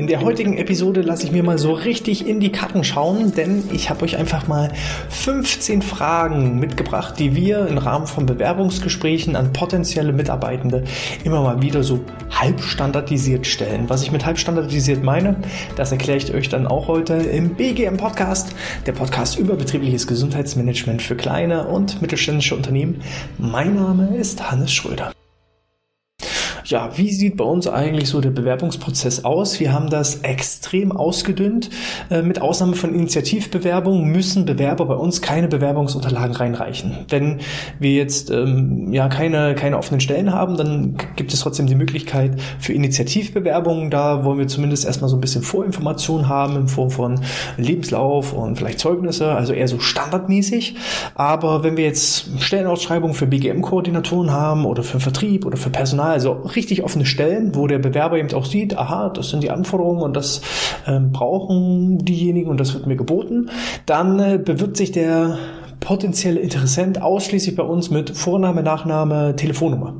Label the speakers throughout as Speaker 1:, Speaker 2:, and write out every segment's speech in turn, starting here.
Speaker 1: In der heutigen Episode lasse ich mir mal so richtig in die Karten schauen, denn ich habe euch einfach mal 15 Fragen mitgebracht, die wir im Rahmen von Bewerbungsgesprächen an potenzielle Mitarbeitende immer mal wieder so halb standardisiert stellen. Was ich mit halb standardisiert meine, das erkläre ich euch dann auch heute im BGM Podcast, der Podcast über betriebliches Gesundheitsmanagement für kleine und mittelständische Unternehmen. Mein Name ist Hannes Schröder. Ja, wie sieht bei uns eigentlich so der Bewerbungsprozess aus? Wir haben das extrem ausgedünnt. Äh, mit Ausnahme von Initiativbewerbungen müssen Bewerber bei uns keine Bewerbungsunterlagen reinreichen. Wenn wir jetzt ähm, ja keine, keine offenen Stellen haben, dann gibt es trotzdem die Möglichkeit für Initiativbewerbungen. Da wollen wir zumindest erstmal so ein bisschen Vorinformationen haben in Form von Lebenslauf und vielleicht Zeugnisse, also eher so standardmäßig. Aber wenn wir jetzt Stellenausschreibungen für BGM-Koordinatoren haben oder für Vertrieb oder für Personal, also richtig offene Stellen, wo der Bewerber eben auch sieht, aha, das sind die Anforderungen und das ähm, brauchen diejenigen und das wird mir geboten, dann äh, bewirbt sich der potenzielle Interessent ausschließlich bei uns mit Vorname, Nachname, Telefonnummer.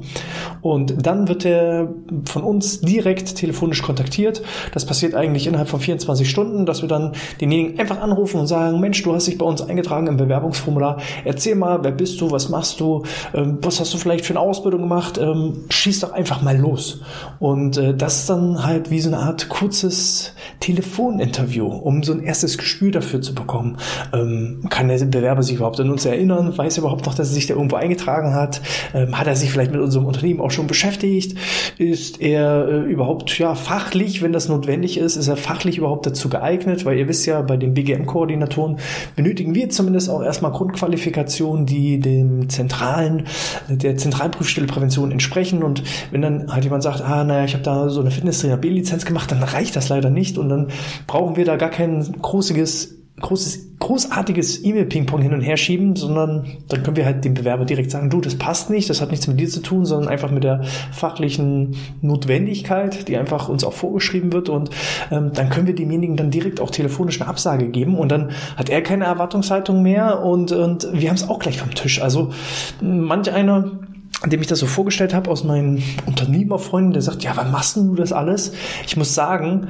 Speaker 1: Und dann wird er von uns direkt telefonisch kontaktiert. Das passiert eigentlich innerhalb von 24 Stunden, dass wir dann denjenigen einfach anrufen und sagen, Mensch, du hast dich bei uns eingetragen im Bewerbungsformular. Erzähl mal, wer bist du, was machst du, ähm, was hast du vielleicht für eine Ausbildung gemacht? Ähm, schieß doch einfach mal los. Und äh, das ist dann halt wie so eine Art kurzes Telefoninterview, um so ein erstes Gespür dafür zu bekommen. Ähm, kann der Bewerber sich überhaupt überhaupt an uns erinnern? Weiß er überhaupt noch, dass er sich da irgendwo eingetragen hat? Ähm, hat er sich vielleicht mit unserem Unternehmen auch schon beschäftigt? Ist er äh, überhaupt ja fachlich, wenn das notwendig ist, ist er fachlich überhaupt dazu geeignet? Weil ihr wisst ja, bei den BGM-Koordinatoren benötigen wir zumindest auch erstmal Grundqualifikationen, die dem zentralen, der Zentralprüfstelle Prävention entsprechen. Und wenn dann halt jemand sagt, ah, naja, ich habe da so eine Fitnesstrainer B-Lizenz gemacht, dann reicht das leider nicht und dann brauchen wir da gar kein großiges großes, großartiges E-Mail-Ping-Pong hin und her schieben, sondern dann können wir halt dem Bewerber direkt sagen, du, das passt nicht, das hat nichts mit dir zu tun, sondern einfach mit der fachlichen Notwendigkeit, die einfach uns auch vorgeschrieben wird und ähm, dann können wir demjenigen dann direkt auch telefonisch eine Absage geben und dann hat er keine Erwartungshaltung mehr und, und wir haben es auch gleich vom Tisch. Also manch einer dem ich das so vorgestellt habe aus meinen Unternehmerfreunden, der sagt, ja, wann machst du das alles? Ich muss sagen,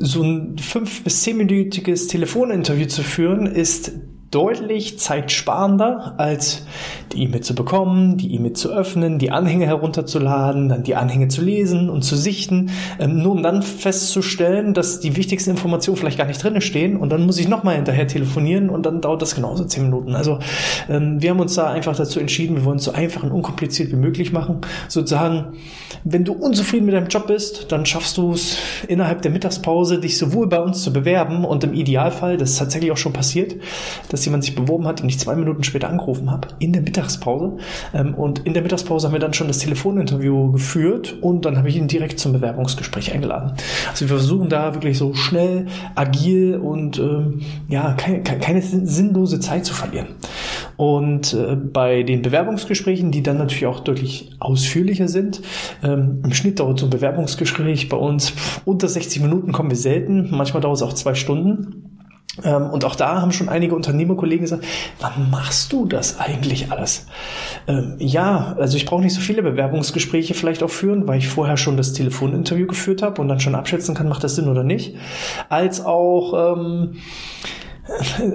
Speaker 1: so ein fünf- bis zehnminütiges Telefoninterview zu führen, ist deutlich zeitsparender, als die E-Mail zu bekommen, die E-Mail zu öffnen, die Anhänge herunterzuladen, dann die Anhänge zu lesen und zu sichten, ähm, nur um dann festzustellen, dass die wichtigsten Informationen vielleicht gar nicht drinne stehen und dann muss ich nochmal hinterher telefonieren und dann dauert das genauso zehn Minuten. Also ähm, wir haben uns da einfach dazu entschieden, wir wollen es so einfach und unkompliziert wie möglich machen. Sozusagen, wenn du unzufrieden mit deinem Job bist, dann schaffst du es innerhalb der Mittagspause, dich sowohl bei uns zu bewerben und im Idealfall, das ist tatsächlich auch schon passiert, dass jemand sich beworben hat und ich zwei Minuten später angerufen habe, in der Mittagspause. Ähm, und in der Mittagspause haben wir dann schon das Telefoninterview geführt und dann habe ich ihn direkt zum Bewerbungsgespräch eingeladen. Also wir versuchen da wirklich so schnell, agil und ähm, ja, keine, keine sinnlose Zeit zu verlieren. Und äh, bei den Bewerbungsgesprächen, die dann natürlich auch deutlich ausführlicher sind, ähm, im Schnitt dauert so ein Bewerbungsgespräch bei uns unter 60 Minuten kommen wir selten, manchmal dauert es auch zwei Stunden. Ähm, und auch da haben schon einige Unternehmerkollegen gesagt, wann machst du das eigentlich alles? Ähm, ja, also ich brauche nicht so viele Bewerbungsgespräche vielleicht auch führen, weil ich vorher schon das Telefoninterview geführt habe und dann schon abschätzen kann, macht das Sinn oder nicht. Als auch ähm,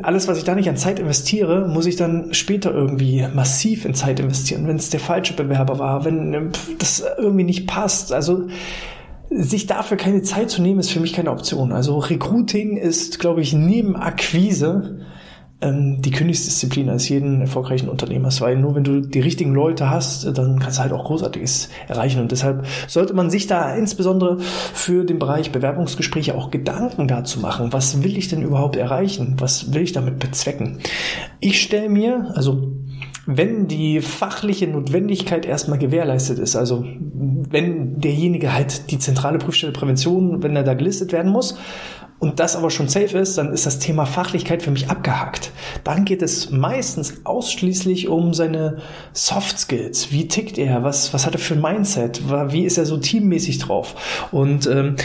Speaker 1: alles, was ich da nicht an Zeit investiere, muss ich dann später irgendwie massiv in Zeit investieren, wenn es der falsche Bewerber war, wenn ähm, das irgendwie nicht passt. Also sich dafür keine Zeit zu nehmen, ist für mich keine Option. Also Recruiting ist, glaube ich, neben Akquise ähm, die Königsdisziplin als jeden erfolgreichen Unternehmers, weil nur wenn du die richtigen Leute hast, dann kannst du halt auch Großartiges erreichen. Und deshalb sollte man sich da insbesondere für den Bereich Bewerbungsgespräche auch Gedanken dazu machen. Was will ich denn überhaupt erreichen? Was will ich damit bezwecken? Ich stelle mir, also wenn die fachliche Notwendigkeit erstmal gewährleistet ist, also wenn derjenige halt die zentrale Prüfstelle Prävention, wenn er da gelistet werden muss und das aber schon safe ist, dann ist das Thema Fachlichkeit für mich abgehakt. Dann geht es meistens ausschließlich um seine Soft Skills. Wie tickt er? Was, was hat er für ein Mindset? Wie ist er so teammäßig drauf? Und ähm,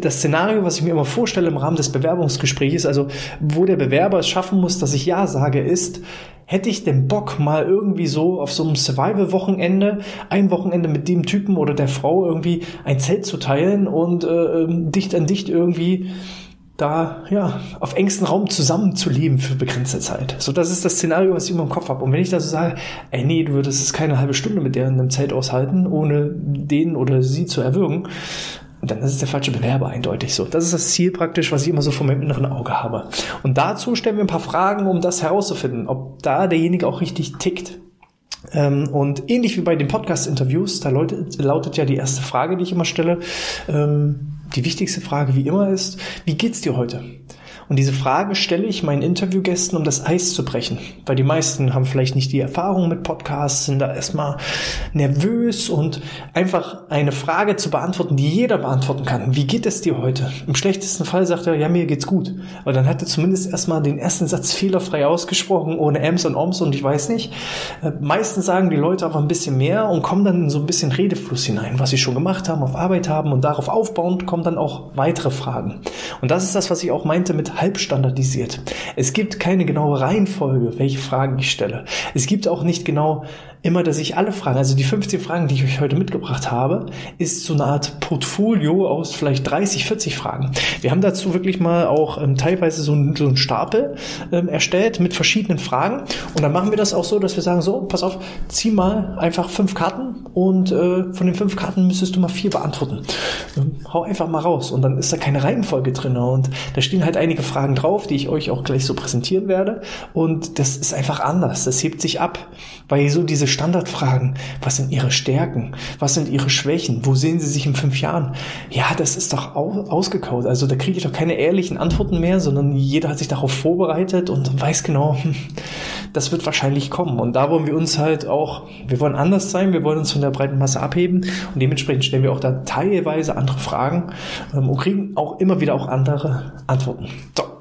Speaker 1: das Szenario, was ich mir immer vorstelle im Rahmen des Bewerbungsgesprächs, also wo der Bewerber es schaffen muss, dass ich Ja sage, ist, hätte ich den Bock mal irgendwie so auf so einem Survival-Wochenende, ein Wochenende mit dem Typen oder der Frau irgendwie ein Zelt zu teilen und äh, ähm, dicht an dicht irgendwie da ja auf engstem Raum zusammenzuleben für begrenzte Zeit. So, das ist das Szenario, was ich immer im Kopf habe. Und wenn ich da so sage, ey nee, du würdest es keine halbe Stunde mit der in einem Zelt aushalten, ohne den oder sie zu erwürgen, dann ist es der falsche Bewerber eindeutig so. Das ist das Ziel praktisch, was ich immer so vor meinem inneren Auge habe. Und dazu stellen wir ein paar Fragen, um das herauszufinden, ob da derjenige auch richtig tickt. Ähm, und ähnlich wie bei den Podcast-Interviews, da lautet, lautet, ja die erste Frage, die ich immer stelle, ähm, die wichtigste Frage wie immer ist, wie geht's dir heute? Und diese Frage stelle ich meinen Interviewgästen, um das Eis zu brechen. Weil die meisten haben vielleicht nicht die Erfahrung mit Podcasts, sind da erstmal nervös und einfach eine Frage zu beantworten, die jeder beantworten kann. Wie geht es dir heute? Im schlechtesten Fall sagt er, ja, mir geht's gut. Aber dann hat er zumindest erstmal den ersten Satz fehlerfrei ausgesprochen, ohne Ems und Oms und ich weiß nicht. Äh, meistens sagen die Leute aber ein bisschen mehr und kommen dann in so ein bisschen Redefluss hinein, was sie schon gemacht haben, auf Arbeit haben und darauf aufbauend kommen dann auch weitere Fragen. Und das ist das, was ich auch meinte mit halb standardisiert. Es gibt keine genaue Reihenfolge, welche Fragen ich stelle. Es gibt auch nicht genau immer, dass ich alle Fragen, also die 15 Fragen, die ich euch heute mitgebracht habe, ist so eine Art Portfolio aus vielleicht 30, 40 Fragen. Wir haben dazu wirklich mal auch ähm, teilweise so, ein, so einen Stapel ähm, erstellt mit verschiedenen Fragen. Und dann machen wir das auch so, dass wir sagen, so, pass auf, zieh mal einfach fünf Karten und äh, von den fünf Karten müsstest du mal vier beantworten. Ähm, hau einfach mal raus. Und dann ist da keine Reihenfolge drin. Und da stehen halt einige Fragen drauf, die ich euch auch gleich so präsentieren werde. Und das ist einfach anders. Das hebt sich ab, weil so diese Standardfragen. Was sind Ihre Stärken? Was sind Ihre Schwächen? Wo sehen Sie sich in fünf Jahren? Ja, das ist doch ausgekaut. Also da kriege ich doch keine ehrlichen Antworten mehr, sondern jeder hat sich darauf vorbereitet und weiß genau, das wird wahrscheinlich kommen. Und da wollen wir uns halt auch, wir wollen anders sein, wir wollen uns von der breiten Masse abheben und dementsprechend stellen wir auch da teilweise andere Fragen ähm, und kriegen auch immer wieder auch andere Antworten. So.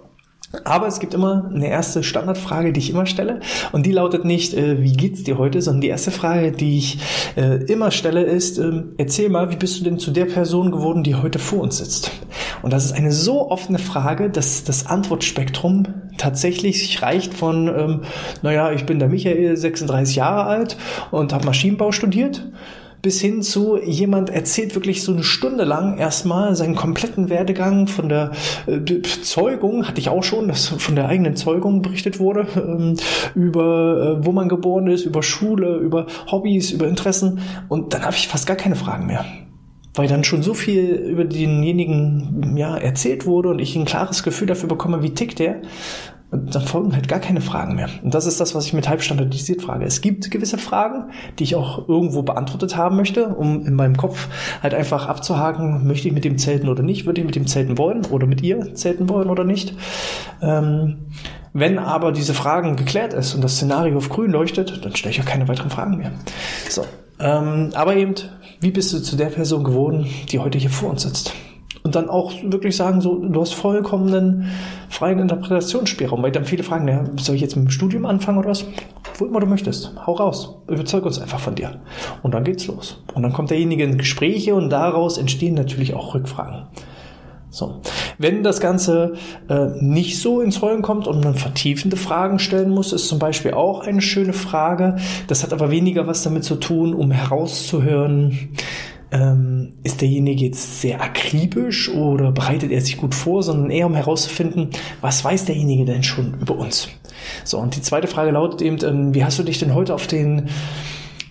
Speaker 1: Aber es gibt immer eine erste Standardfrage, die ich immer stelle. Und die lautet nicht, äh, wie geht's dir heute, sondern die erste Frage, die ich äh, immer stelle, ist, äh, erzähl mal, wie bist du denn zu der Person geworden, die heute vor uns sitzt? Und das ist eine so offene Frage, dass das Antwortspektrum tatsächlich reicht von, ähm, naja, ich bin der Michael, 36 Jahre alt und habe Maschinenbau studiert bis hin zu jemand erzählt wirklich so eine Stunde lang erstmal seinen kompletten Werdegang von der äh, Zeugung, hatte ich auch schon, dass von der eigenen Zeugung berichtet wurde, ähm, über äh, wo man geboren ist, über Schule, über Hobbys, über Interessen. Und dann habe ich fast gar keine Fragen mehr. Weil dann schon so viel über denjenigen ja, erzählt wurde und ich ein klares Gefühl dafür bekomme, wie tickt der, dann folgen halt gar keine Fragen mehr. Und das ist das, was ich mit halb standardisiert frage. Es gibt gewisse Fragen, die ich auch irgendwo beantwortet haben möchte, um in meinem Kopf halt einfach abzuhaken, möchte ich mit dem zelten oder nicht, würde ich mit dem zelten wollen oder mit ihr zelten wollen oder nicht. Ähm, wenn aber diese Fragen geklärt ist und das Szenario auf grün leuchtet, dann stelle ich auch keine weiteren Fragen mehr. So. Ähm, aber eben, wie bist du zu der Person geworden, die heute hier vor uns sitzt? Und dann auch wirklich sagen, so, du hast vollkommenen freien Interpretationsspielraum, weil dann viele fragen, ja, soll ich jetzt mit dem Studium anfangen oder was? Wo immer du möchtest, hau raus, überzeug uns einfach von dir. Und dann geht's los. Und dann kommt derjenige in Gespräche und daraus entstehen natürlich auch Rückfragen. So. Wenn das Ganze äh, nicht so ins Rollen kommt und man vertiefende Fragen stellen muss, ist zum Beispiel auch eine schöne Frage. Das hat aber weniger was damit zu tun, um herauszuhören, ähm, ist derjenige jetzt sehr akribisch oder bereitet er sich gut vor, sondern eher um herauszufinden, was weiß derjenige denn schon über uns. So, und die zweite Frage lautet eben, ähm, wie hast du dich denn heute auf den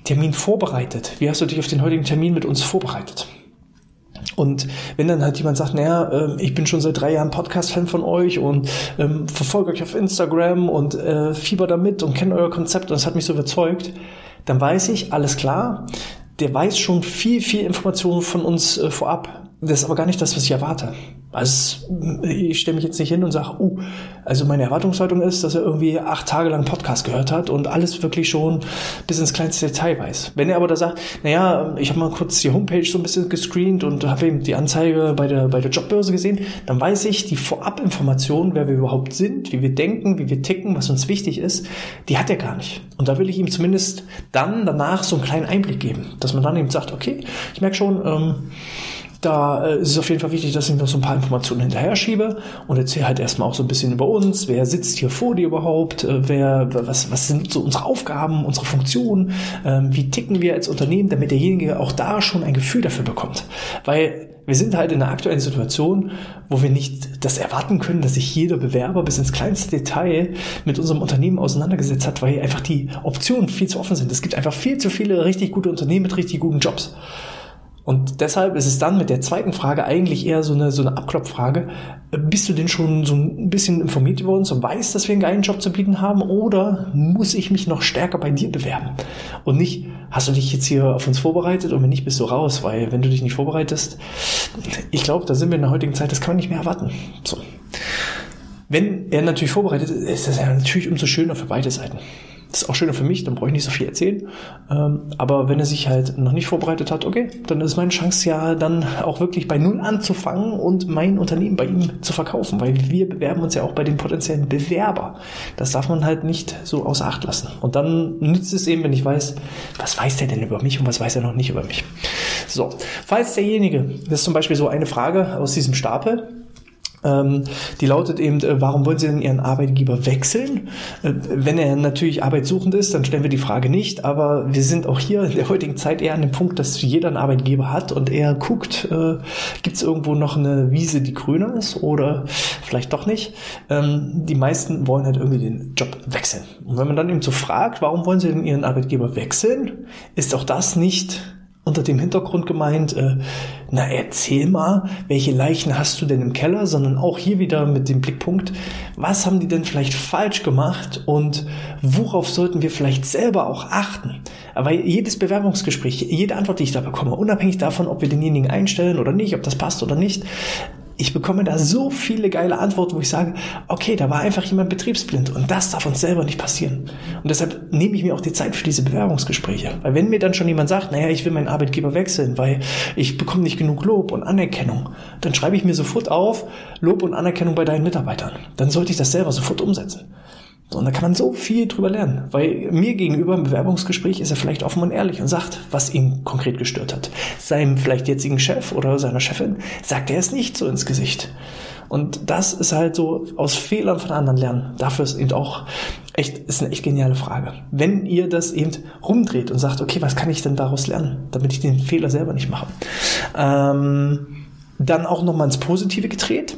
Speaker 1: Termin vorbereitet? Wie hast du dich auf den heutigen Termin mit uns vorbereitet? Und wenn dann halt jemand sagt, naja, äh, ich bin schon seit drei Jahren Podcast-Fan von euch und ähm, verfolge euch auf Instagram und äh, fieber damit und kenne euer Konzept und das hat mich so überzeugt, dann weiß ich, alles klar, der weiß schon viel, viel Informationen von uns äh, vorab. Das ist aber gar nicht das, was ich erwarte. Also ich stelle mich jetzt nicht hin und sage, uh, also meine Erwartungshaltung ist, dass er irgendwie acht Tage lang Podcast gehört hat und alles wirklich schon bis ins kleinste Detail weiß. Wenn er aber da sagt, naja, ich habe mal kurz die Homepage so ein bisschen gescreent und habe eben die Anzeige bei der, bei der Jobbörse gesehen, dann weiß ich, die Vorabinformation, wer wir überhaupt sind, wie wir denken, wie wir ticken, was uns wichtig ist, die hat er gar nicht. Und da will ich ihm zumindest dann danach so einen kleinen Einblick geben, dass man dann eben sagt, okay, ich merke schon, ähm, da äh, ist es auf jeden Fall wichtig, dass ich noch so ein paar Informationen hinterher schiebe und erzähle halt erstmal auch so ein bisschen über uns. Wer sitzt hier vor dir überhaupt? Äh, wer, was, was sind so unsere Aufgaben, unsere Funktionen? Ähm, wie ticken wir als Unternehmen, damit derjenige auch da schon ein Gefühl dafür bekommt? Weil wir sind halt in einer aktuellen Situation, wo wir nicht das erwarten können, dass sich jeder Bewerber bis ins kleinste Detail mit unserem Unternehmen auseinandergesetzt hat, weil einfach die Optionen viel zu offen sind. Es gibt einfach viel zu viele richtig gute Unternehmen mit richtig guten Jobs. Und deshalb ist es dann mit der zweiten Frage eigentlich eher so eine, so eine Abklopffrage. Bist du denn schon so ein bisschen informiert geworden, so weißt, dass wir einen geilen Job zu bieten haben? Oder muss ich mich noch stärker bei dir bewerben? Und nicht, hast du dich jetzt hier auf uns vorbereitet und wenn nicht, bist du raus, weil wenn du dich nicht vorbereitest, ich glaube, da sind wir in der heutigen Zeit, das kann man nicht mehr erwarten. So. Wenn er natürlich vorbereitet ist, ist das ja natürlich umso schöner für beide Seiten. Das ist auch schöner für mich, dann brauche ich nicht so viel erzählen. Ähm, aber wenn er sich halt noch nicht vorbereitet hat, okay, dann ist meine Chance ja dann auch wirklich bei Null anzufangen und mein Unternehmen bei ihm zu verkaufen, weil wir bewerben uns ja auch bei den potenziellen Bewerber. Das darf man halt nicht so außer Acht lassen. Und dann nützt es eben, wenn ich weiß, was weiß der denn über mich und was weiß er noch nicht über mich. So, falls derjenige, das ist zum Beispiel so eine Frage aus diesem Stapel, die lautet eben, äh, warum wollen Sie denn Ihren Arbeitgeber wechseln? Äh, wenn er natürlich arbeitssuchend ist, dann stellen wir die Frage nicht, aber wir sind auch hier in der heutigen Zeit eher an dem Punkt, dass jeder einen Arbeitgeber hat und er guckt, äh, gibt es irgendwo noch eine Wiese, die grüner ist oder vielleicht doch nicht. Ähm, die meisten wollen halt irgendwie den Job wechseln. Und wenn man dann eben so fragt, warum wollen Sie denn Ihren Arbeitgeber wechseln, ist auch das nicht unter dem Hintergrund gemeint, äh, na erzähl mal, welche Leichen hast du denn im Keller, sondern auch hier wieder mit dem Blickpunkt, was haben die denn vielleicht falsch gemacht und worauf sollten wir vielleicht selber auch achten? Aber jedes Bewerbungsgespräch, jede Antwort, die ich da bekomme, unabhängig davon, ob wir denjenigen einstellen oder nicht, ob das passt oder nicht, ich bekomme da so viele geile Antworten, wo ich sage, okay, da war einfach jemand betriebsblind und das darf uns selber nicht passieren. Und deshalb nehme ich mir auch die Zeit für diese Bewerbungsgespräche. Weil wenn mir dann schon jemand sagt, naja, ich will meinen Arbeitgeber wechseln, weil ich bekomme nicht genug Lob und Anerkennung, dann schreibe ich mir sofort auf, Lob und Anerkennung bei deinen Mitarbeitern. Dann sollte ich das selber sofort umsetzen. Und da kann man so viel drüber lernen, weil mir gegenüber im Bewerbungsgespräch ist er vielleicht offen und ehrlich und sagt, was ihn konkret gestört hat. Seinem vielleicht jetzigen Chef oder seiner Chefin sagt er es nicht so ins Gesicht. Und das ist halt so aus Fehlern von anderen lernen. Dafür ist eben auch echt, ist eine echt geniale Frage. Wenn ihr das eben rumdreht und sagt, okay, was kann ich denn daraus lernen, damit ich den Fehler selber nicht mache? Ähm, dann auch nochmal ins Positive gedreht,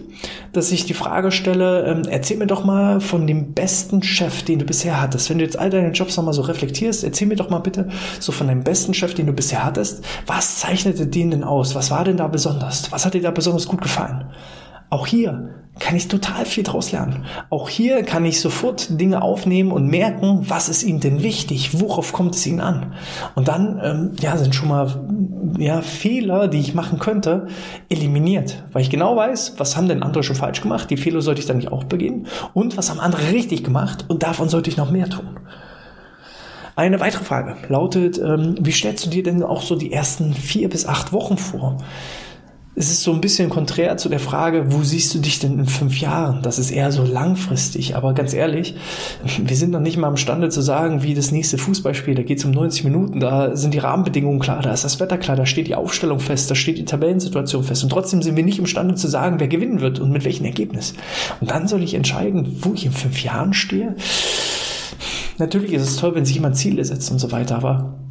Speaker 1: dass ich die Frage stelle, ähm, erzähl mir doch mal von dem besten Chef, den du bisher hattest. Wenn du jetzt all deine Jobs nochmal so reflektierst, erzähl mir doch mal bitte so von deinem besten Chef, den du bisher hattest. Was zeichnete den denn aus? Was war denn da besonders? Was hat dir da besonders gut gefallen? Auch hier kann ich total viel draus lernen. Auch hier kann ich sofort Dinge aufnehmen und merken, was ist ihm denn wichtig, worauf kommt es ihm an. Und dann ähm, ja, sind schon mal ja, Fehler, die ich machen könnte, eliminiert. Weil ich genau weiß, was haben denn andere schon falsch gemacht, die Fehler sollte ich dann nicht auch begehen. Und was haben andere richtig gemacht und davon sollte ich noch mehr tun. Eine weitere Frage lautet, ähm, wie stellst du dir denn auch so die ersten vier bis acht Wochen vor? Es ist so ein bisschen konträr zu der Frage, wo siehst du dich denn in fünf Jahren? Das ist eher so langfristig. Aber ganz ehrlich, wir sind noch nicht mal imstande zu sagen, wie das nächste Fußballspiel, da geht es um 90 Minuten, da sind die Rahmenbedingungen klar, da ist das Wetter klar, da steht die Aufstellung fest, da steht die Tabellensituation fest. Und trotzdem sind wir nicht imstande zu sagen, wer gewinnen wird und mit welchem Ergebnis. Und dann soll ich entscheiden, wo ich in fünf Jahren stehe. Natürlich ist es toll, wenn sich jemand Ziele setzt und so weiter, aber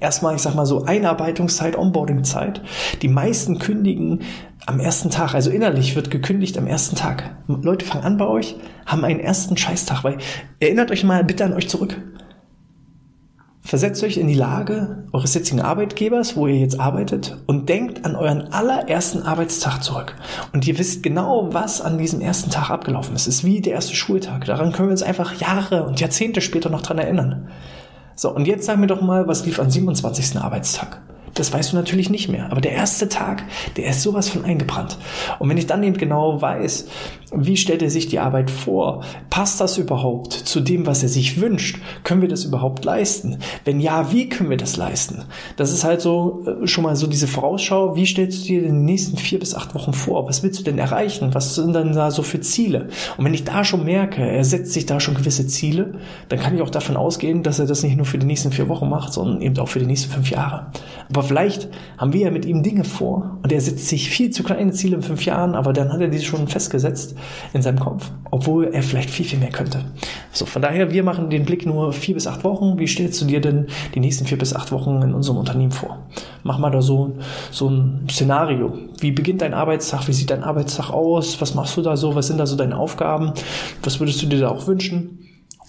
Speaker 1: erstmal, ich sag mal so, Einarbeitungszeit, Onboardingzeit. Die meisten kündigen am ersten Tag, also innerlich wird gekündigt am ersten Tag. Leute fangen an bei euch, haben einen ersten Scheißtag, weil erinnert euch mal bitte an euch zurück. Versetzt euch in die Lage eures jetzigen Arbeitgebers, wo ihr jetzt arbeitet, und denkt an euren allerersten Arbeitstag zurück. Und ihr wisst genau, was an diesem ersten Tag abgelaufen ist. Es ist wie der erste Schultag. Daran können wir uns einfach Jahre und Jahrzehnte später noch dran erinnern. So, und jetzt sag mir doch mal, was lief am 27. Arbeitstag? Das weißt du natürlich nicht mehr. Aber der erste Tag, der ist sowas von eingebrannt. Und wenn ich dann eben genau weiß, wie stellt er sich die Arbeit vor? Passt das überhaupt zu dem, was er sich wünscht? Können wir das überhaupt leisten? Wenn ja, wie können wir das leisten? Das ist halt so äh, schon mal so diese Vorausschau. Wie stellst du dir den nächsten vier bis acht Wochen vor? Was willst du denn erreichen? Was sind dann da so für Ziele? Und wenn ich da schon merke, er setzt sich da schon gewisse Ziele, dann kann ich auch davon ausgehen, dass er das nicht nur für die nächsten vier Wochen macht, sondern eben auch für die nächsten fünf Jahre. Aber Aber vielleicht haben wir ja mit ihm Dinge vor und er setzt sich viel zu kleine Ziele in fünf Jahren, aber dann hat er die schon festgesetzt in seinem Kopf, obwohl er vielleicht viel, viel mehr könnte. So, von daher, wir machen den Blick nur vier bis acht Wochen. Wie stellst du dir denn die nächsten vier bis acht Wochen in unserem Unternehmen vor? Mach mal da so, so ein Szenario. Wie beginnt dein Arbeitstag? Wie sieht dein Arbeitstag aus? Was machst du da so? Was sind da so deine Aufgaben? Was würdest du dir da auch wünschen?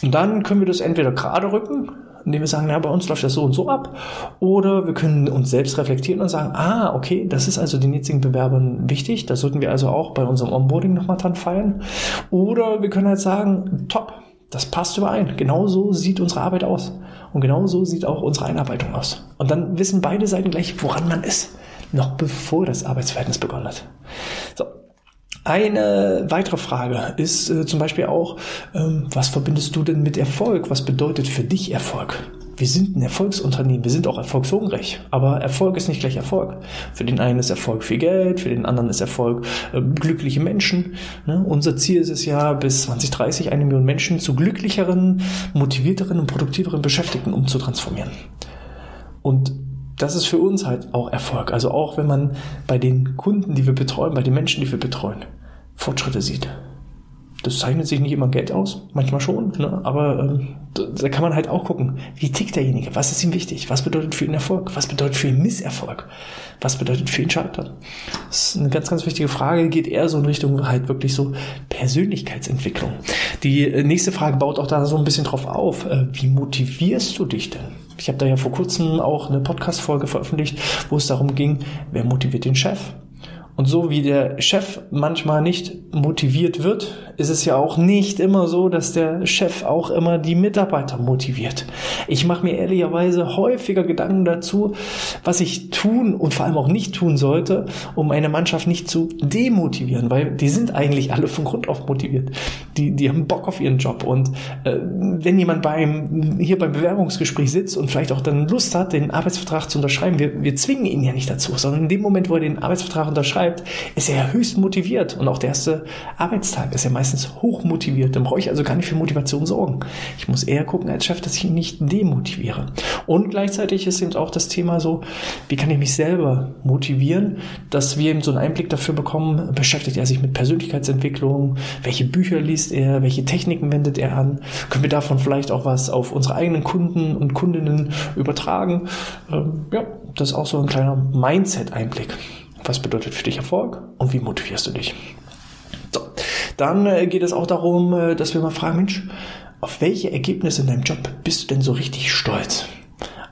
Speaker 1: Und dann können wir das entweder gerade rücken, indem wir sagen, ja, bei uns läuft das so und so ab. Oder wir können uns selbst reflektieren und sagen, ah, okay, das ist also den jetzigen Bewerbern wichtig. Das sollten wir also auch bei unserem Onboarding nochmal dran feiern. Oder wir können halt sagen, top, das passt überein. Genauso sieht unsere Arbeit aus. Und genauso sieht auch unsere Einarbeitung aus. Und dann wissen beide Seiten gleich, woran man ist. Noch bevor das Arbeitsverhältnis begonnen hat. So, eine weitere Frage ist äh, zum Beispiel auch, ähm, was verbindest du denn mit Erfolg? Was bedeutet für dich Erfolg? Wir sind ein Erfolgsunternehmen, wir sind auch erfolgshungrig, aber Erfolg ist nicht gleich Erfolg. Für den einen ist Erfolg viel Geld, für den anderen ist Erfolg äh, glückliche Menschen. Ne? Unser Ziel ist es ja, bis 2030 eine Million Menschen zu glücklicheren, motivierteren und produktiveren Beschäftigten umzutransformieren. Und das ist für uns halt auch Erfolg. Also auch wenn man bei den Kunden, die wir betreuen, bei den Menschen, die wir betreuen, Fortschritte sieht. Das zeichnet sich nicht immer Geld aus, manchmal schon, ne? aber ähm, da kann man halt auch gucken, wie tickt derjenige, was ist ihm wichtig, was bedeutet für ihn Erfolg, was bedeutet für ihn Misserfolg, was bedeutet für ihn Scheitern. Das ist eine ganz, ganz wichtige Frage, geht eher so in Richtung halt wirklich so Persönlichkeitsentwicklung. Die äh, nächste Frage baut auch da so ein bisschen drauf auf, äh, wie motivierst du dich denn? Ich habe da ja vor kurzem auch eine Podcast-Folge veröffentlicht, wo es darum ging, wer motiviert den Chef? Und so wie der Chef manchmal nicht motiviert wird, ist es ja auch nicht immer so, dass der Chef auch immer die Mitarbeiter motiviert. Ich mache mir ehrlicherweise häufiger Gedanken dazu, was ich tun und vor allem auch nicht tun sollte, um eine Mannschaft nicht zu demotivieren, weil die sind eigentlich alle von Grund auf motiviert. Die, die haben Bock auf ihren Job. Und äh, wenn jemand beim, hier beim Bewerbungsgespräch sitzt und vielleicht auch dann Lust hat, den Arbeitsvertrag zu unterschreiben, wir, wir zwingen ihn ja nicht dazu, sondern in dem Moment, wo er den Arbeitsvertrag unterschreibt, schreibt, ist er ja höchst motiviert. Und auch der erste Arbeitstag ist er meistens hoch motiviert. Dann brauche ich also gar nicht für Motivation sorgen. Ich muss eher gucken als Chef, dass ich ihn nicht demotiviere. Und gleichzeitig ist eben auch das Thema so, wie kann ich mich selber motivieren, dass wir eben so einen Einblick dafür bekommen, beschäftigt er sich mit Persönlichkeitsentwicklung, welche Bücher liest er, welche Techniken wendet er an, können wir davon vielleicht auch was auf unsere eigenen Kunden und Kundinnen übertragen. Ähm, ja, das ist auch so ein kleiner Mindset-Einblick. Was bedeutet für dich Erfolg und wie motivierst du dich? Dann äh, geht es auch darum, äh, dass wir mal fragen, Mensch, auf welche Ergebnisse in deinem Job bist du denn so richtig stolz?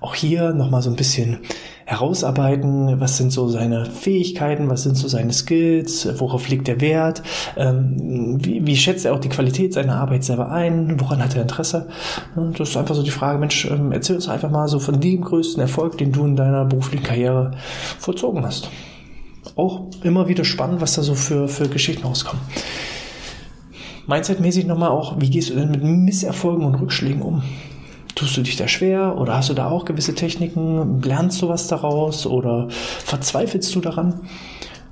Speaker 1: Auch hier nochmal so ein bisschen herausarbeiten, was sind so seine Fähigkeiten, was sind so seine Skills, worauf liegt der Wert, ähm, wie, wie schätzt er auch die Qualität seiner Arbeit selber ein, woran hat er Interesse. Das ist einfach so die Frage, Mensch, ähm, erzähl uns einfach mal so von dem größten Erfolg, den du in deiner beruflichen Karriere vollzogen hast auch immer wieder spannend, was da so für, für Geschichten rauskommen. Mindset-mäßig nochmal auch, wie gehst du denn mit Misserfolgen und Rückschlägen um? Tust du dich da schwer oder hast du da auch gewisse Techniken? Lernst du was daraus oder verzweifelst du daran?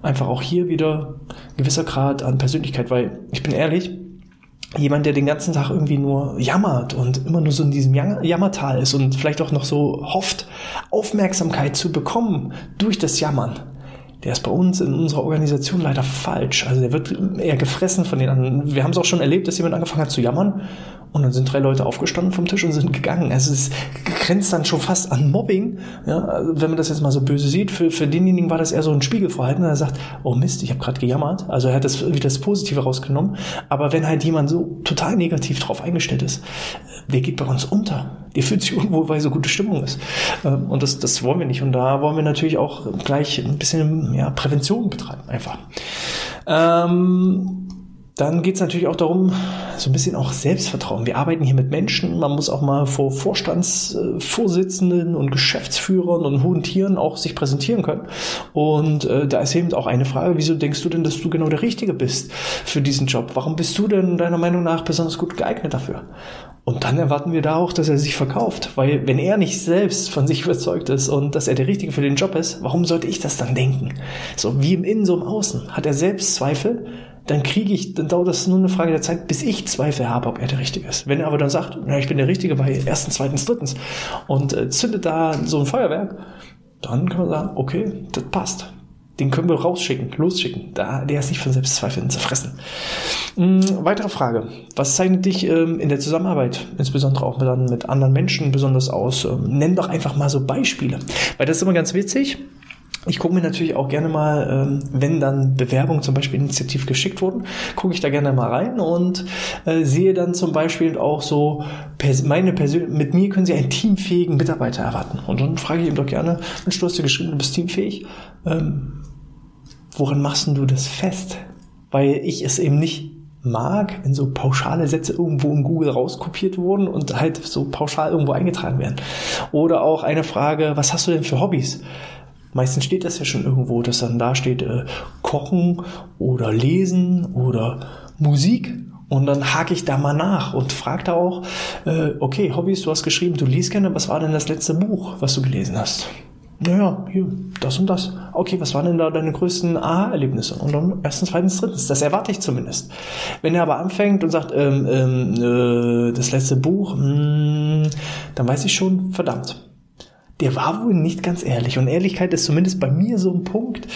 Speaker 1: Einfach auch hier wieder ein gewisser Grad an Persönlichkeit, weil ich bin ehrlich, jemand, der den ganzen Tag irgendwie nur jammert und immer nur so in diesem Jammertal ist und vielleicht auch noch so hofft, Aufmerksamkeit zu bekommen durch das Jammern, der ist bei uns in unserer Organisation leider falsch. Also der wird eher gefressen von den anderen. Wir haben es auch schon erlebt, dass jemand angefangen hat zu jammern und dann sind drei Leute aufgestanden vom Tisch und sind gegangen. Also es grenzt dann schon fast an Mobbing. Ja, also wenn man das jetzt mal so böse sieht, für, für denjenigen war das eher so ein Spiegelverhalten. Er sagt, oh Mist, ich habe gerade gejammert. Also er hat das wieder das Positive rausgenommen. Aber wenn halt jemand so total negativ drauf eingestellt ist, der geht bei uns unter. Weil so gute Stimmung ist. Ähm, und das, das wollen wir nicht. Und da wollen wir natürlich auch gleich ein bisschen ja, Prävention betreiben, einfach. Ähm, dann geht es natürlich auch darum, so ein bisschen auch Selbstvertrauen. Wir arbeiten hier mit Menschen. Man muss auch mal vor Vorstandsvorsitzenden und Geschäftsführern und hohen Tieren auch sich präsentieren können. Und äh, da ist eben auch eine Frage, wieso denkst du denn, dass du genau der Richtige bist für diesen Job? Warum bist du denn deiner Meinung nach besonders gut geeignet dafür? Und dann erwarten wir da auch, dass er sich verkauft. Weil wenn er nicht selbst von sich überzeugt ist und dass er der Richtige für den Job ist, warum sollte ich das dann denken? So wie im Innen, so im Außen. Hat er selbst Zweifel? Dann kriege ich, dann dauert das nur eine Frage der Zeit, bis ich Zweifel habe, ob er der Richtige ist. Wenn er aber dann sagt, na, ich bin der Richtige bei erstens, zweitens, drittens und äh, zündet da so ein Feuerwerk, dann kann man sagen, okay, das passt. Den können wir rausschicken, losschicken. Da, der ist nicht von Selbstzweifeln zu fressen. Mhm, weitere Frage. Was zeichnet dich ähm, in der Zusammenarbeit, insbesondere auch mit, mit anderen Menschen, besonders aus? Ähm, nenn doch einfach mal so Beispiele. Weil das ist immer ganz witzig. Ich gucke mir natürlich auch gerne mal, ähm, wenn dann Bewerbungen zum Beispiel initiativ geschickt wurden, gucke ich da gerne mal rein und äh, sehe dann zum Beispiel auch so, meine Persön mit mir können Sie einen teamfähigen Mitarbeiter erwarten. Und dann frage ich ihm doch gerne, Mensch, du hast ja geschrieben, du bist teamfähig. Ähm, woran machst du das fest? Weil ich es eben nicht mag, wenn so pauschale Sätze irgendwo in Google rauskopiert wurden und halt so pauschal irgendwo eingetragen werden. Oder auch eine Frage, was hast du denn für Hobbys? Meistens steht das ja schon irgendwo, dass dann da steht äh, Kochen oder Lesen oder Musik. Und dann hake ich da mal nach und frage da auch, äh, okay, Hobbys, du hast geschrieben, du liest gerne, was war denn das letzte Buch, was du gelesen hast? Naja, hier, das und das. Okay, was waren denn da deine größten Aha-Erlebnisse? Und dann erstens, zweitens, drittens. Das erwarte ich zumindest. Wenn er aber anfängt und sagt, ähm, ähm, äh, das letzte Buch, mh, hm, dann weiß ich schon, verdammt der war wohl nicht ganz ehrlich. Und Ehrlichkeit ist zumindest bei mir so ein Punkt,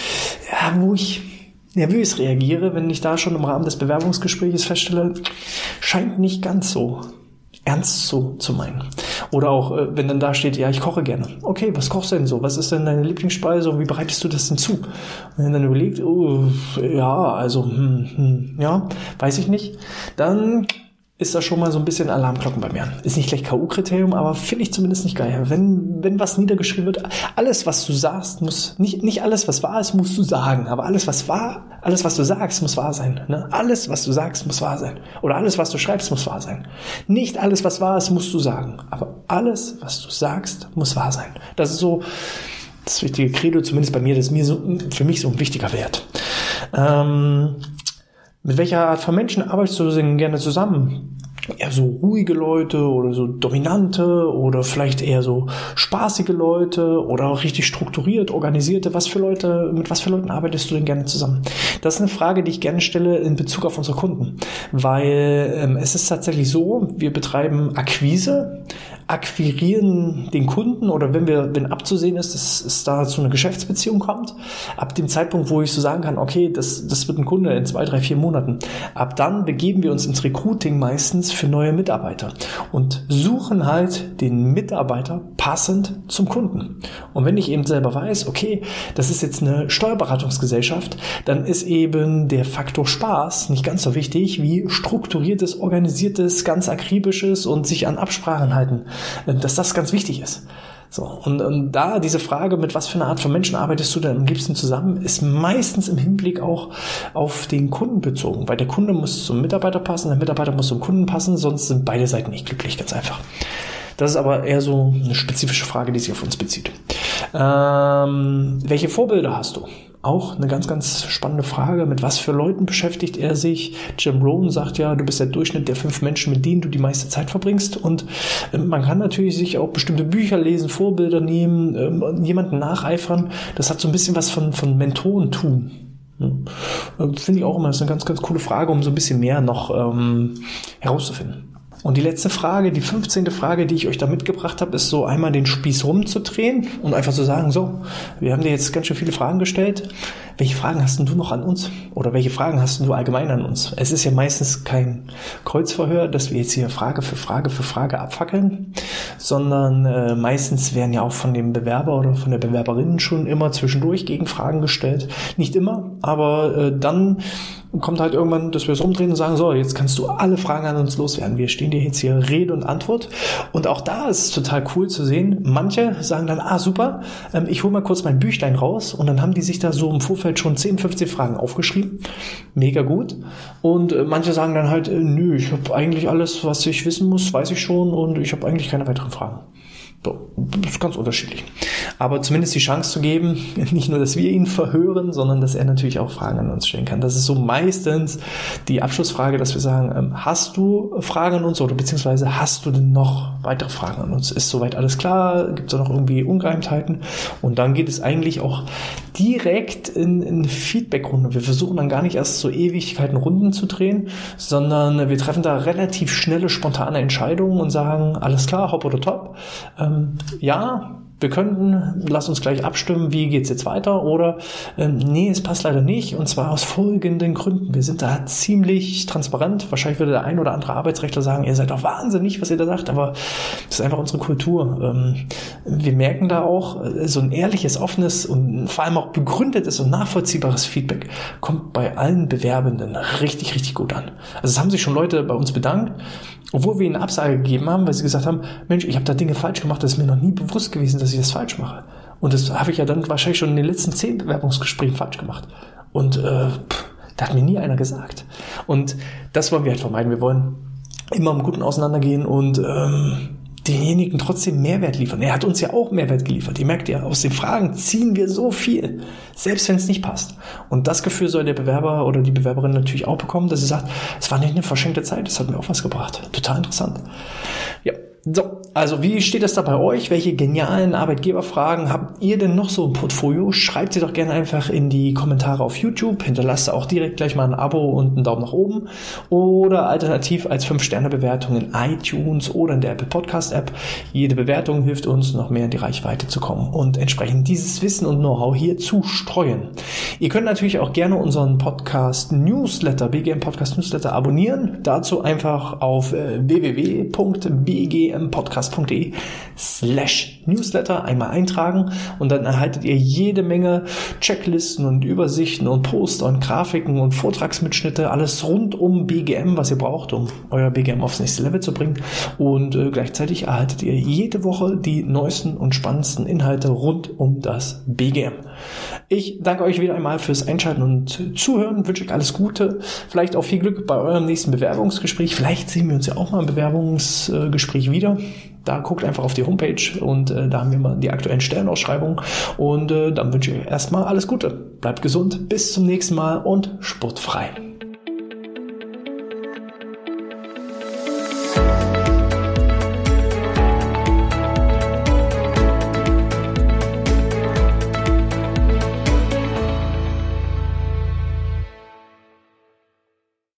Speaker 1: ja, wo ich nervös reagiere, wenn ich da schon im Rahmen des Bewerbungsgesprächs feststelle, scheint nicht ganz so ernst so zu meinen. Oder auch, äh, wenn dann da steht, ja, ich koche gerne. Okay, was kochst du denn so? Was ist denn deine Lieblingsspeise und wie bereitest du das denn zu? Und wenn dann überlegt, oh, ja, also, hm, hm, ja, weiß ich nicht, dann ist da schon mal so ein bisschen Alarmglocken bei mir. Ist nicht gleich K.U.-Kriterium, aber finde ich zumindest nicht geil. Wenn, wenn was niedergeschrieben wird, alles, was du sagst, muss, nicht, nicht alles, was wahr ist, musst du sagen, aber alles, was wahr, alles, was du sagst, muss wahr sein. Ne? Alles, was du sagst, muss wahr sein. Oder alles, was du schreibst, muss wahr sein. Nicht alles, was wahr ist, musst du sagen, aber alles, was du sagst, muss wahr sein. Das ist so das wichtige Credo, zumindest bei mir, das ist mir so, für mich so ein wichtiger Wert. Ähm, mit welcher Art von Menschen arbeitest du denn gerne zusammen? Eher so ruhige Leute oder so dominante oder vielleicht eher so spaßige Leute oder auch richtig strukturiert, organisierte. Was für Leute, mit was für Leuten arbeitest du denn gerne zusammen? Das ist eine Frage, die ich gerne stelle in Bezug auf unsere Kunden, weil ähm, es ist tatsächlich so, wir betreiben Akquise, akquirieren den Kunden oder wenn wir, wenn abzusehen ist, dass es da zu einer Geschäftsbeziehung kommt, ab dem Zeitpunkt, wo ich so sagen kann, okay, das, das wird ein Kunde in zwei, drei, vier Monaten, ab dann begeben wir uns ins Recruiting meistens für neue Mitarbeiter und suchen halt den Mitarbeiter passend zum Kunden. Und wenn ich eben selber weiß, okay, das ist jetzt eine Steuerberatungsgesellschaft, dann ist eben der Faktor Spaß nicht ganz so wichtig wie strukturiertes, organisiertes, ganz akribisches und sich an Absprachen halten. Dass das ganz wichtig ist. So, und, und da diese Frage, mit was für einer Art von Menschen arbeitest du denn am liebsten zusammen, ist meistens im Hinblick auch auf den Kunden bezogen, weil der Kunde muss zum Mitarbeiter passen, der Mitarbeiter muss zum Kunden passen, sonst sind beide Seiten nicht glücklich, ganz einfach. Das ist aber eher so eine spezifische Frage, die sich auf uns bezieht. Ähm, welche Vorbilder hast du? Auch eine ganz, ganz spannende Frage. Mit was für Leuten beschäftigt er sich? Jim Rohn sagt ja, du bist der Durchschnitt der fünf Menschen, mit denen du die meiste Zeit verbringst. Und äh, man kann natürlich sich auch bestimmte Bücher lesen, Vorbilder nehmen, äh, jemanden nacheifern. Das hat so ein bisschen was von, von Mentorentum. Äh, finde ich auch immer, das ist eine ganz, ganz coole Frage, um so ein bisschen mehr noch ähm, herauszufinden. Und die letzte Frage, die 15. Frage, die ich euch da mitgebracht habe, ist so einmal den Spieß rumzudrehen und einfach zu sagen, so, wir haben dir jetzt ganz schön viele Fragen gestellt. Welche Fragen hast denn du noch an uns? Oder welche Fragen hast du allgemein an uns? Es ist ja meistens kein Kreuzverhör, dass wir jetzt hier Frage für Frage für Frage abfackeln, sondern äh, meistens werden ja auch von dem Bewerber oder von der Bewerberin schon immer zwischendurch Gegenfragen gestellt. Nicht immer, aber äh, dann kommt halt irgendwann, dass wir es umdrehen und sagen, so, jetzt kannst du alle Fragen an uns loswerden. Wir stehen dir jetzt hier Rede und Antwort. Und auch da ist es total cool zu sehen. Manche sagen dann, ah, super, ähm, ich hole mal kurz mein Büchlein raus. Und dann haben die sich da so im Vorfeld schon 10, 15 Fragen aufgeschrieben. Mega gut. Und äh, manche sagen dann halt, äh, nö, ich habe eigentlich alles, was ich wissen muss, weiß ich schon und ich habe eigentlich keine weiteren Fragen. Das ist ganz unterschiedlich. Aber zumindest die Chance zu geben, nicht nur, dass wir ihn verhören, sondern dass er natürlich auch Fragen an uns stellen kann. Das ist so meistens die Abschlussfrage, dass wir sagen, ähm, hast du Fragen an uns oder beziehungsweise hast du denn noch weitere Fragen an uns? Ist soweit alles klar? Gibt es da noch irgendwie Ungereimtheiten? Und dann geht es eigentlich auch direkt in, in Feedback-Runde. Wir versuchen dann gar nicht erst so Ewigkeiten Runden zu drehen, sondern wir treffen da relativ schnelle, spontane Entscheidungen und sagen, alles klar, hopp oder top. Ähm, ja, wir könnten, lass uns gleich abstimmen, wie geht's jetzt weiter oder ähm, nee, es passt leider nicht und zwar aus folgenden Gründen. Wir sind da ziemlich transparent. Wahrscheinlich würde der ein oder andere Arbeitsrechtler sagen, ihr seid doch wahnsinnig, was ihr da sagt, aber das ist einfach unsere Kultur. Ähm, wir merken da auch, äh, so ein ehrliches, offenes und vor allem auch begründetes und nachvollziehbares Feedback kommt bei allen Bewerbenden richtig, richtig gut an. Also es haben sich schon Leute bei uns bedankt, obwohl wir ihnen Absage gegeben haben, weil sie gesagt haben, Mensch, ich habe da Dinge falsch gemacht, das ist mir noch nie bewusst gewesen, dass ich das falsch mache. Und das habe ich ja dann wahrscheinlich schon in den letzten zehn Bewerbungsgesprächen falsch gemacht. Und äh, pff, da hat mir nie einer gesagt. Und das wollen wir halt vermeiden. Wir wollen immer im Guten auseinandergehen und ähm, denjenigen trotzdem Mehrwert liefern. Er hat uns ja auch Mehrwert geliefert. Ihr merkt ja, aus den Fragen ziehen wir so viel, selbst wenn es nicht passt. Und das Gefühl soll der Bewerber oder die Bewerberin natürlich auch bekommen, dass sie sagt, es war nicht eine verschenkte Zeit, es hat mir auch was gebracht. Total interessant. Ja, so, also wie steht es da bei euch? Welche genialen Arbeitgeberfragen habt ihr denn noch so im Portfolio? Schreibt sie doch gerne einfach in die Kommentare auf YouTube. Hinterlasst auch direkt gleich mal ein Abo und einen Daumen nach oben. Oder alternativ als 5-Sterne-Bewertung in iTunes oder in der Apple Podcast App. Jede Bewertung hilft uns, noch mehr in die Reichweite zu kommen und entsprechend dieses Wissen und Know-how hier zu streuen. Ihr könnt natürlich auch gerne unseren Podcast Newsletter, BGM Podcast Newsletter abonnieren. Dazu einfach auf äh, www.bgm bmpodcast.de slash newsletter einmal eintragen und dann erhaltet ihr jede Menge Checklisten und Übersichten und Poster und Grafiken und Vortragsmitschnitte, alles rund um BGM, was ihr braucht, um euer BGM aufs nächste Level zu bringen. Und äh, gleichzeitig erhaltet ihr jede Woche die neuesten und spannendsten Inhalte rund um das BGM. Ich danke euch wieder einmal fürs Einschalten und Zuhören, wünsche euch alles Gute, vielleicht auch viel Glück bei eurem nächsten Bewerbungsgespräch, vielleicht sehen wir uns ja auch mal im Bewerbungsgespräch wieder wieder. Da guckt einfach auf die Homepage und äh, da haben wir mal die aktuellen Stellenausschreibungen. Und äh, dann wünsche ich euch erstmal alles Gute. Bleibt gesund, bis zum nächsten Mal und sportfrei.